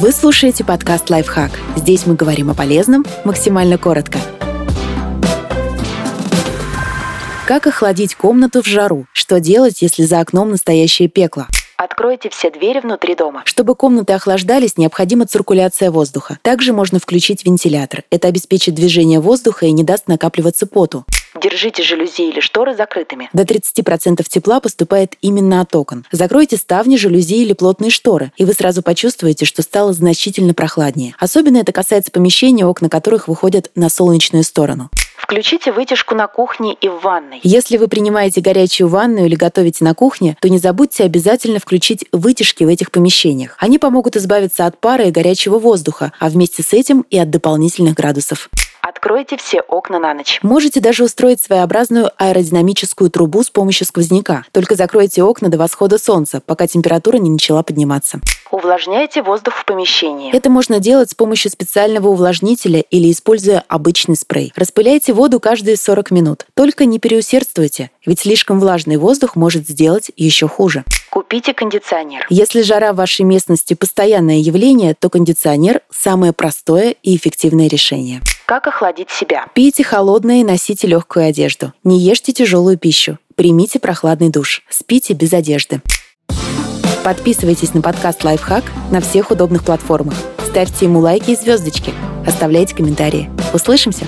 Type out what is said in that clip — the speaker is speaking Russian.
Вы слушаете подкаст «Лайфхак». Здесь мы говорим о полезном максимально коротко. Как охладить комнату в жару? Что делать, если за окном настоящее пекло? Откройте все двери внутри дома. Чтобы комнаты охлаждались, необходима циркуляция воздуха. Также можно включить вентилятор. Это обеспечит движение воздуха и не даст накапливаться поту. Держите жалюзи или шторы закрытыми. До 30% тепла поступает именно от окон. Закройте ставни, жалюзи или плотные шторы, и вы сразу почувствуете, что стало значительно прохладнее. Особенно это касается помещений, окна которых выходят на солнечную сторону. Включите вытяжку на кухне и в ванной. Если вы принимаете горячую ванну или готовите на кухне, то не забудьте обязательно включить вытяжки в этих помещениях. Они помогут избавиться от пара и горячего воздуха, а вместе с этим и от дополнительных градусов. Откройте все окна на ночь. Можете даже устроить своеобразную аэродинамическую трубу с помощью сквозняка. Только закройте окна до восхода солнца, пока температура не начала подниматься. Увлажняйте воздух в помещении. Это можно делать с помощью специального увлажнителя или используя обычный спрей. Распыляйте воду каждые 40 минут. Только не переусердствуйте, ведь слишком влажный воздух может сделать еще хуже. Купите кондиционер. Если жара в вашей местности постоянное явление, то кондиционер – самое простое и эффективное решение. Как охладить себя? Пейте холодное и носите легкую одежду. Не ешьте тяжелую пищу. Примите прохладный душ. Спите без одежды. Подписывайтесь на подкаст «Лайфхак» на всех удобных платформах. Ставьте ему лайки и звездочки. Оставляйте комментарии. Услышимся!